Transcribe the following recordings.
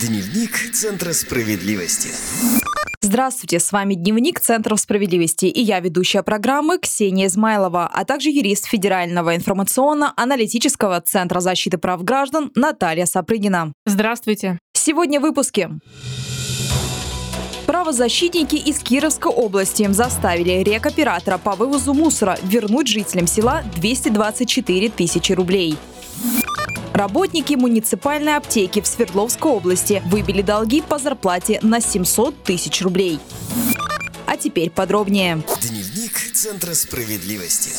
Дневник Центра справедливости. Здравствуйте, с вами Дневник Центра справедливости и я ведущая программы Ксения Измайлова, а также юрист Федерального информационно-аналитического Центра защиты прав граждан Наталья Сапрыгина. Здравствуйте. Сегодня в выпуске. Правозащитники из Кировской области заставили рекоператора по вывозу мусора вернуть жителям села 224 тысячи рублей. Работники муниципальной аптеки в Свердловской области выбили долги по зарплате на 700 тысяч рублей. А теперь подробнее. Дневник Центра справедливости.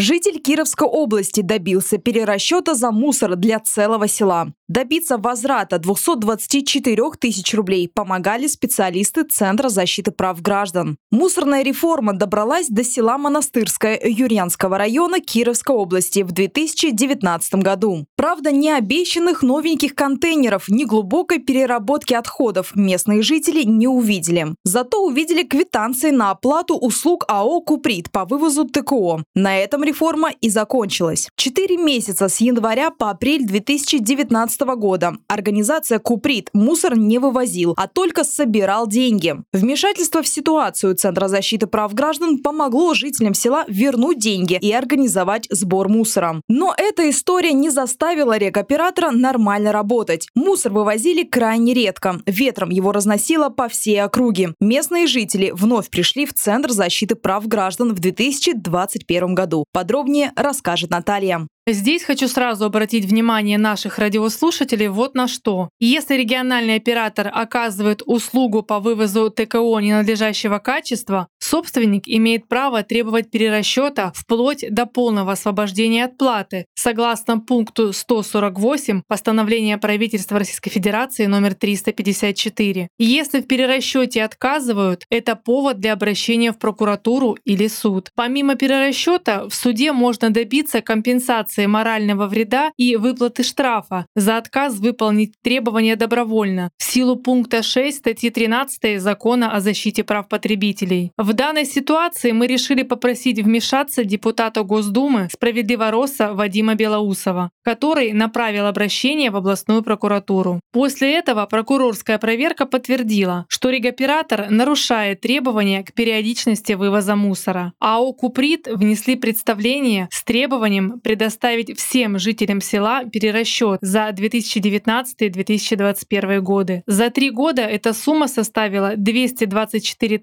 Житель Кировской области добился перерасчета за мусор для целого села. Добиться возврата 224 тысяч рублей помогали специалисты Центра защиты прав граждан. Мусорная реформа добралась до села Монастырское Юрьянского района Кировской области в 2019 году. Правда, ни обещанных новеньких контейнеров, ни глубокой переработки отходов местные жители не увидели. Зато увидели квитанции на оплату услуг АО «Куприт» по вывозу ТКО. На этом реформа и закончилась. Четыре месяца с января по апрель 2019 2015 года организация Куприт мусор не вывозил, а только собирал деньги. Вмешательство в ситуацию Центра защиты прав граждан помогло жителям села вернуть деньги и организовать сбор мусора. Но эта история не заставила рекоператора нормально работать. Мусор вывозили крайне редко. Ветром его разносило по всей округе. Местные жители вновь пришли в Центр защиты прав граждан в 2021 году. Подробнее расскажет Наталья. Здесь хочу сразу обратить внимание наших радиослушателей вот на что. Если региональный оператор оказывает услугу по вывозу ТКО ненадлежащего качества, собственник имеет право требовать перерасчета вплоть до полного освобождения от платы, согласно пункту 148 постановления правительства Российской Федерации номер 354. Если в перерасчете отказывают, это повод для обращения в прокуратуру или суд. Помимо перерасчета, в суде можно добиться компенсации компенсации морального вреда и выплаты штрафа за отказ выполнить требования добровольно в силу пункта 6 статьи 13 Закона о защите прав потребителей. В данной ситуации мы решили попросить вмешаться депутата Госдумы Справедливороса Вадима Белоусова, который направил обращение в областную прокуратуру. После этого прокурорская проверка подтвердила, что регоператор нарушает требования к периодичности вывоза мусора. АО «Куприт» внесли представление с требованием предоставить предоставить всем жителям села перерасчет за 2019-2021 годы. За три года эта сумма составила 224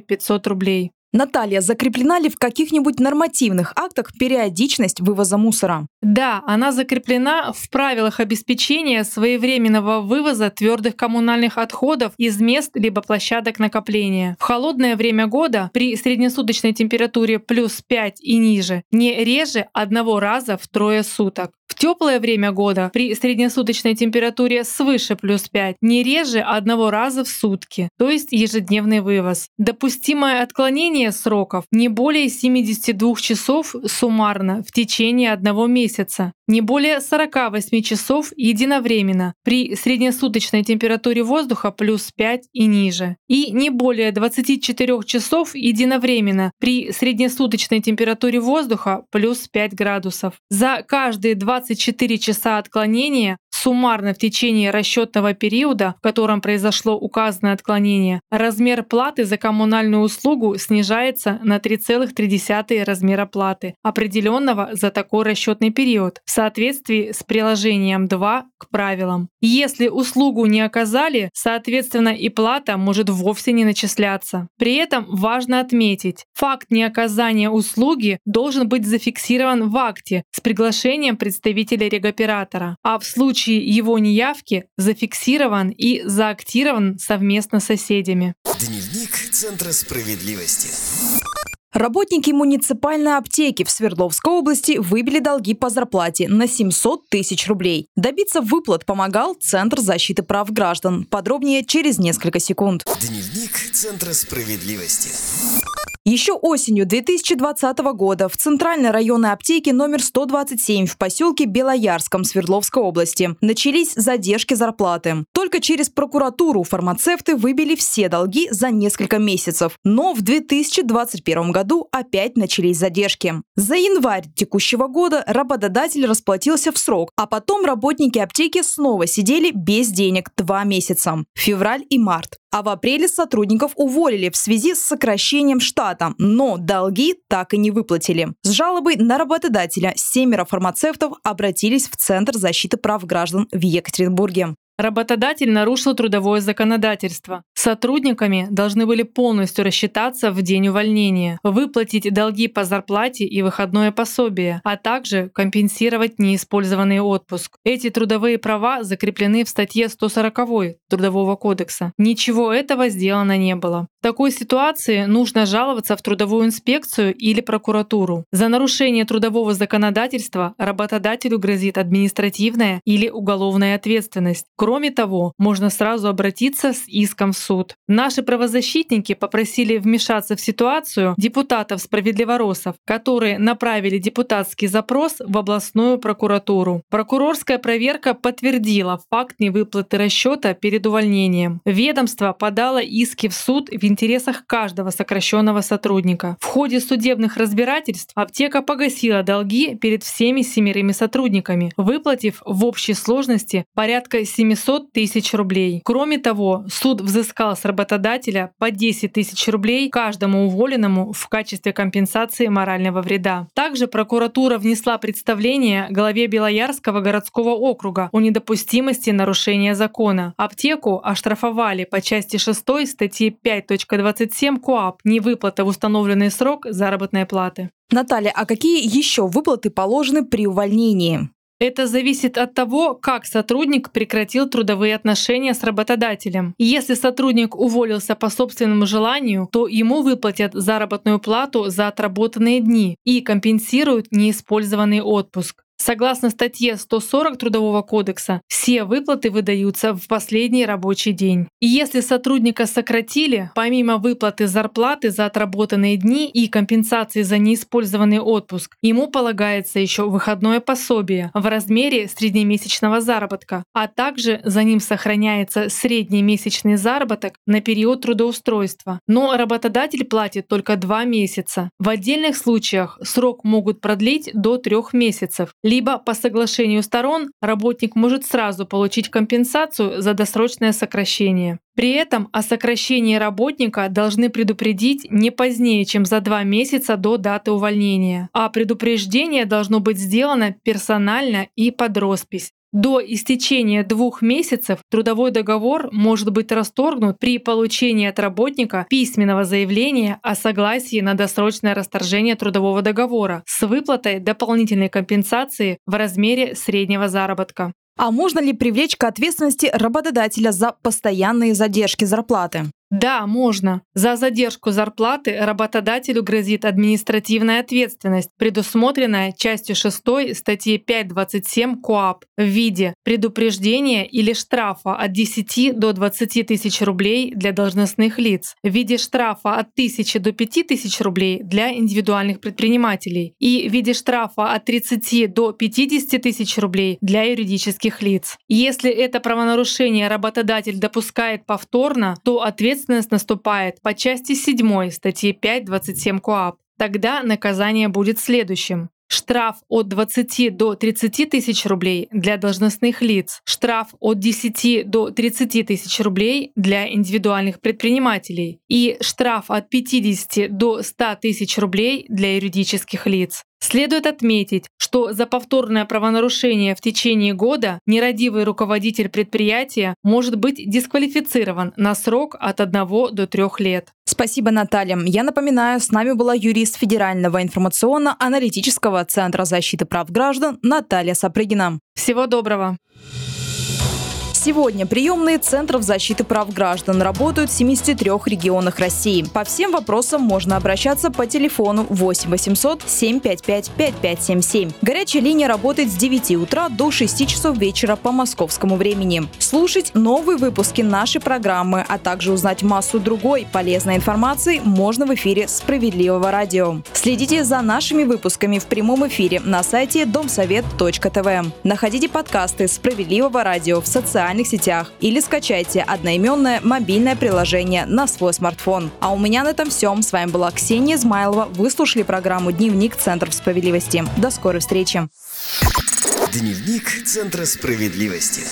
500 рублей. Наталья, закреплена ли в каких-нибудь нормативных актах периодичность вывоза мусора? Да, она закреплена в правилах обеспечения своевременного вывоза твердых коммунальных отходов из мест либо площадок накопления. В холодное время года при среднесуточной температуре плюс 5 и ниже не реже одного раза в трое суток теплое время года при среднесуточной температуре свыше плюс 5 не реже одного раза в сутки, то есть ежедневный вывоз. Допустимое отклонение сроков не более 72 часов суммарно в течение одного месяца, не более 48 часов единовременно при среднесуточной температуре воздуха плюс 5 и ниже, и не более 24 часов единовременно при среднесуточной температуре воздуха плюс 5 градусов. За каждые 20 24 часа отклонения суммарно в течение расчетного периода, в котором произошло указанное отклонение, размер платы за коммунальную услугу снижается на 3,3 размера платы, определенного за такой расчетный период, в соответствии с приложением 2 к правилам. Если услугу не оказали, соответственно и плата может вовсе не начисляться. При этом важно отметить, факт неоказания услуги должен быть зафиксирован в акте с приглашением представителя регоператора, а в случае случае его неявки зафиксирован и заактирован совместно с соседями. Дневник Центра справедливости. Работники муниципальной аптеки в Свердловской области выбили долги по зарплате на 700 тысяч рублей. Добиться выплат помогал Центр защиты прав граждан. Подробнее через несколько секунд. Дневник Центра справедливости. Еще осенью 2020 года в Центральной районной аптеке номер 127 в поселке Белоярском Свердловской области начались задержки зарплаты. Только через прокуратуру фармацевты выбили все долги за несколько месяцев. Но в 2021 году опять начались задержки. За январь текущего года работодатель расплатился в срок, а потом работники аптеки снова сидели без денег два месяца – февраль и март. А в апреле сотрудников уволили в связи с сокращением штата, но долги так и не выплатили. С жалобой на работодателя семеро фармацевтов обратились в Центр защиты прав граждан в Екатеринбурге. Работодатель нарушил трудовое законодательство. Сотрудниками должны были полностью рассчитаться в день увольнения, выплатить долги по зарплате и выходное пособие, а также компенсировать неиспользованный отпуск. Эти трудовые права закреплены в статье 140 Трудового кодекса. Ничего этого сделано не было. В такой ситуации нужно жаловаться в трудовую инспекцию или прокуратуру. За нарушение трудового законодательства работодателю грозит административная или уголовная ответственность. Того, можно сразу обратиться с иском в суд. Наши правозащитники попросили вмешаться в ситуацию депутатов справедливоросов, которые направили депутатский запрос в областную прокуратуру. Прокурорская проверка подтвердила факт невыплаты расчета перед увольнением. Ведомство подало иски в суд в интересах каждого сокращенного сотрудника. В ходе судебных разбирательств аптека погасила долги перед всеми семерыми сотрудниками, выплатив в общей сложности порядка 700 700 тысяч рублей. Кроме того, суд взыскал с работодателя по 10 тысяч рублей каждому уволенному в качестве компенсации морального вреда. Также прокуратура внесла представление главе Белоярского городского округа о недопустимости нарушения закона. Аптеку оштрафовали по части 6 статьи 5.27 КОАП невыплата в установленный срок заработной платы. Наталья, а какие еще выплаты положены при увольнении? Это зависит от того, как сотрудник прекратил трудовые отношения с работодателем. Если сотрудник уволился по собственному желанию, то ему выплатят заработную плату за отработанные дни и компенсируют неиспользованный отпуск. Согласно статье 140 Трудового кодекса, все выплаты выдаются в последний рабочий день. И если сотрудника сократили, помимо выплаты зарплаты за отработанные дни и компенсации за неиспользованный отпуск, ему полагается еще выходное пособие в размере среднемесячного заработка, а также за ним сохраняется средний месячный заработок на период трудоустройства. Но работодатель платит только два месяца. В отдельных случаях срок могут продлить до трех месяцев либо по соглашению сторон работник может сразу получить компенсацию за досрочное сокращение. При этом о сокращении работника должны предупредить не позднее, чем за два месяца до даты увольнения, а предупреждение должно быть сделано персонально и под роспись. До истечения двух месяцев трудовой договор может быть расторгнут при получении от работника письменного заявления о согласии на досрочное расторжение трудового договора с выплатой дополнительной компенсации в размере среднего заработка. А можно ли привлечь к ответственности работодателя за постоянные задержки зарплаты? Да, можно. За задержку зарплаты работодателю грозит административная ответственность, предусмотренная частью 6 статьи 5.27 КОАП в виде предупреждения или штрафа от 10 до 20 тысяч рублей для должностных лиц, в виде штрафа от 1000 до 5000 рублей для индивидуальных предпринимателей и в виде штрафа от 30 до 50 тысяч рублей для юридических лиц. Если это правонарушение работодатель допускает повторно, то ответственность ответственность наступает по части 7 статьи 5.27 КОАП. Тогда наказание будет следующим. Штраф от 20 до 30 тысяч рублей для должностных лиц. Штраф от 10 до 30 тысяч рублей для индивидуальных предпринимателей. И штраф от 50 до 100 тысяч рублей для юридических лиц. Следует отметить, что за повторное правонарушение в течение года нерадивый руководитель предприятия может быть дисквалифицирован на срок от 1 до 3 лет. Спасибо, Наталья. Я напоминаю, с нами была юрист Федерального информационно-аналитического центра защиты прав граждан Наталья Сапрыгина. Всего доброго. Сегодня приемные Центров защиты прав граждан работают в 73 регионах России. По всем вопросам можно обращаться по телефону 8 800 755 5577. Горячая линия работает с 9 утра до 6 часов вечера по московскому времени. Слушать новые выпуски нашей программы, а также узнать массу другой полезной информации можно в эфире «Справедливого радио». Следите за нашими выпусками в прямом эфире на сайте домсовет.тв. Находите подкасты «Справедливого радио» в социальных сетях или скачайте одноименное мобильное приложение на свой смартфон. А у меня на этом все. С вами была Ксения Измайлова. Вы слушали программу «Дневник Центров справедливости». До скорой встречи. Дневник Центра справедливости.